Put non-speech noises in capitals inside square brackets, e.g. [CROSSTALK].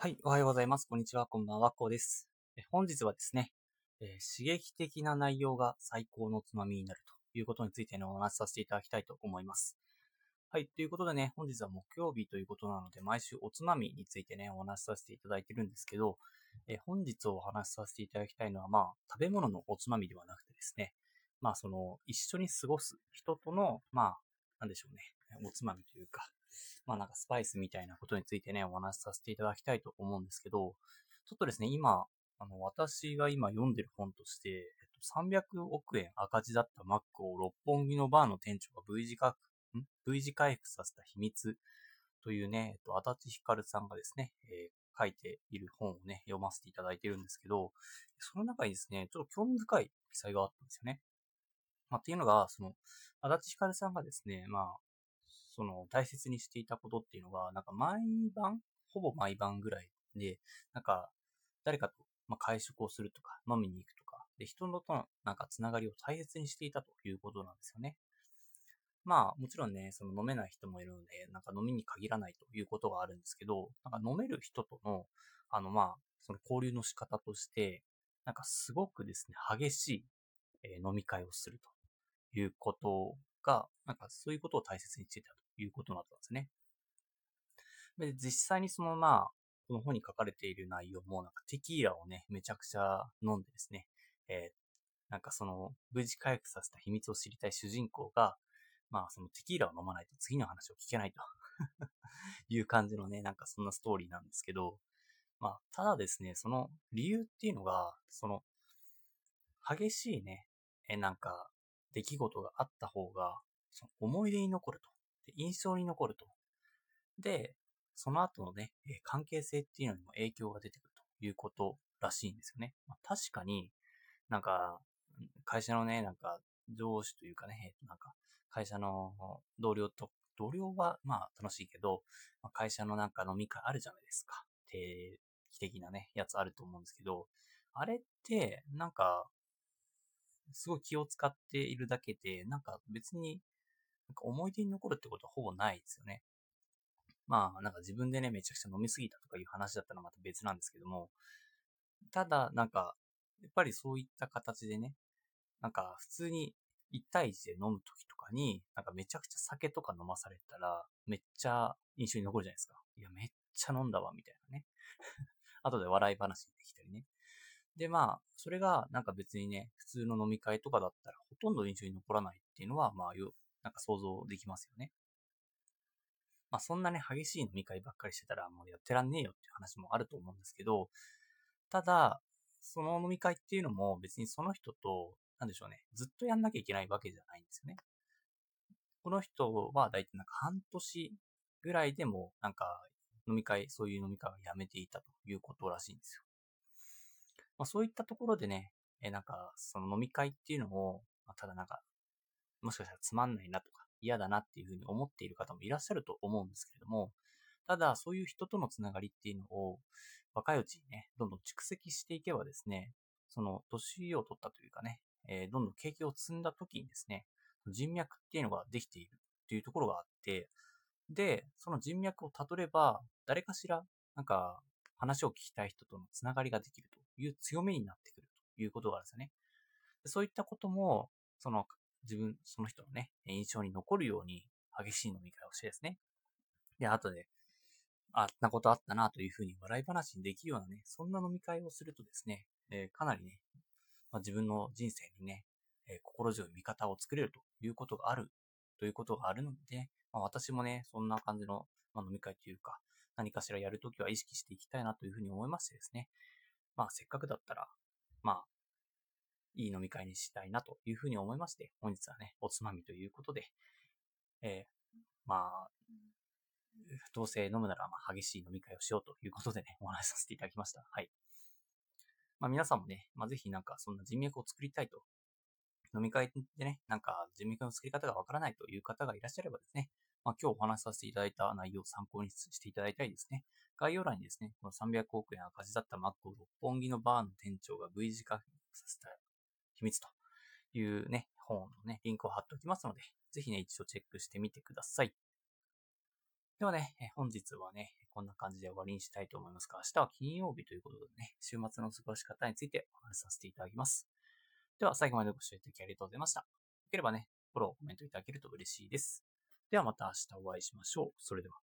はい、おはようございます。こんにちは、こんばんは、こうです。本日はですね、えー刺激的な内容が最高のつまみになるということについてのお話しさせていただきたいと思います。はい、ということでね、本日は木曜日ということなので、毎週おつまみについてね、お話しさせていただいてるんですけど、えー本日お話しさせていただきたいのは、まあ、食べ物のおつまみではなくてですね、まあ、その、一緒に過ごす人との、まあ、なんでしょうね、おつまみというか、まあなんかスパイスみたいなことについてね、お話しさせていただきたいと思うんですけど、ちょっとですね、今、あの、私が今読んでる本として、えっと、300億円赤字だったマックを六本木のバーの店長が V 字回復、V 字回復させた秘密というね、えっと、足立ひかるさんがですね、えー書いている本をね、読ませていただいてるんですけど、その中にですね、ちょっと興味深い記載があったんですよね。まあ、っていうのが、その、足立ひかるさんがですね、まあ、その大切にしていたことっていうのが、なんか毎晩、ほぼ毎晩ぐらいで、なんか誰かと、まあ、会食をするとか、飲みに行くとか、で、人のとのなんかつながりを大切にしていたということなんですよね。まあ、もちろんね、その飲めない人もいるので、なんか飲みに限らないということがあるんですけど、なんか飲める人との、あのまあ、その交流の仕方として、なんかすごくですね、激しい、え飲み会をするということが、なんかそういうことを大切にしていたということだったんですね。で、実際にそのまあ、この本に書かれている内容も、なんかテキーラをね、めちゃくちゃ飲んでですね、えーなんかその、無事回復させた秘密を知りたい主人公が、まあそのテキーラを飲まないと次の話を聞けないと [LAUGHS] いう感じのね、なんかそんなストーリーなんですけど、まあ、ただですね、その理由っていうのが、その、激しいね、え、なんか、出来事があった方が、その思い出に残ると。で印象に残ると。で、その後のね、関係性っていうのにも影響が出てくるということらしいんですよね。まあ、確かに、なんか、会社のね、なんか、上司というかね、なんか、会社の同僚と、同僚はまあ楽しいけど、まあ、会社のなんか飲み会あるじゃないですか。定期的なね、やつあると思うんですけど、あれって、なんか、すごい気を使っているだけで、なんか別に、なんか思い出に残るってことはほぼないですよね。まあ、なんか自分でね、めちゃくちゃ飲みすぎたとかいう話だったらまた別なんですけども、ただ、なんか、やっぱりそういった形でね、なんか普通に1対1で飲む時とかに、なんかめちゃくちゃ酒とか飲まされたら、めっちゃ印象に残るじゃないですか。いや、めっちゃ飲んだわ、みたいなね。[LAUGHS] 後で笑い話にできたりね。で、まあ、それがなんか別にね、普通の飲み会とかだったらほとんど印象に残らないっていうのは、まあ、なんか想像できますよね。まあ、そんなね、激しい飲み会ばっかりしてたらもうやってらんねえよっていう話もあると思うんですけど、ただ、その飲み会っていうのも別にその人と、なんでしょうね、ずっとやんなきゃいけないわけじゃないんですよね。この人はだいたいなんか半年ぐらいでも、なんか飲み会、そういう飲み会をやめていたということらしいんですよ。まあそういったところでね、え、なんかその飲み会っていうのを、ま、ただなんか、もしかしたらつまんないなとか嫌だなっていうふうに思っている方もいらっしゃると思うんですけれども、ただそういう人とのつながりっていうのを若いうちにね、どんどん蓄積していけばですね、その年を取ったというかね、えーどんどん経験を積んだ時にですね、人脈っていうのができているっていうところがあって、で、その人脈をたどれば、誰かしら、なんか、話を聞きたい人とのつながりができるという強みになってくるということがあるんですよね。そういったことも、その、自分、その人のね、印象に残るように激しい飲み会をしてですね。で、後で、あんなことあったなというふうに笑い話にできるようなね、そんな飲み会をするとですね、えーかなりね、まあ、自分の人生にね、えー心強い味方を作れるということがある、ということがあるので、まあ、私もね、そんな感じの、まあ、飲み会というか、何かしらやるときは意識していきたいなというふうに思いましてですね、まあせっかくだったら、まあ、いい飲み会にしたいなというふうに思いまして、本日はね、おつまみということで、えーまあ、どうせ飲むならまあ激しい飲み会をしようということでね、お話しさせていただきました。はい。まあ皆さんもね、まあぜひなんかそんな人脈を作りたいと、飲み会でね、なんか人脈の作り方がわからないという方がいらっしゃればですね、まあ今日お話しさせていただいた内容を参考にしていただいたりですね、概要欄にですね、この300億円赤字だったマックを六本木のバーの店長が V 字化させた秘密というね、本のね、リンクを貼っておきますので、ぜひね、一度チェックしてみてください。ではね、本日はね、こんな感じで終わりにしたいと思いますが、明日は金曜日ということでね、週末の過ごし方についてお話しさせていただきます。では、最後までご視聴いただきありがとうございました。よければね、フォロー、コメントいただけると嬉しいです。ではまた明日お会いしましょう。それでは。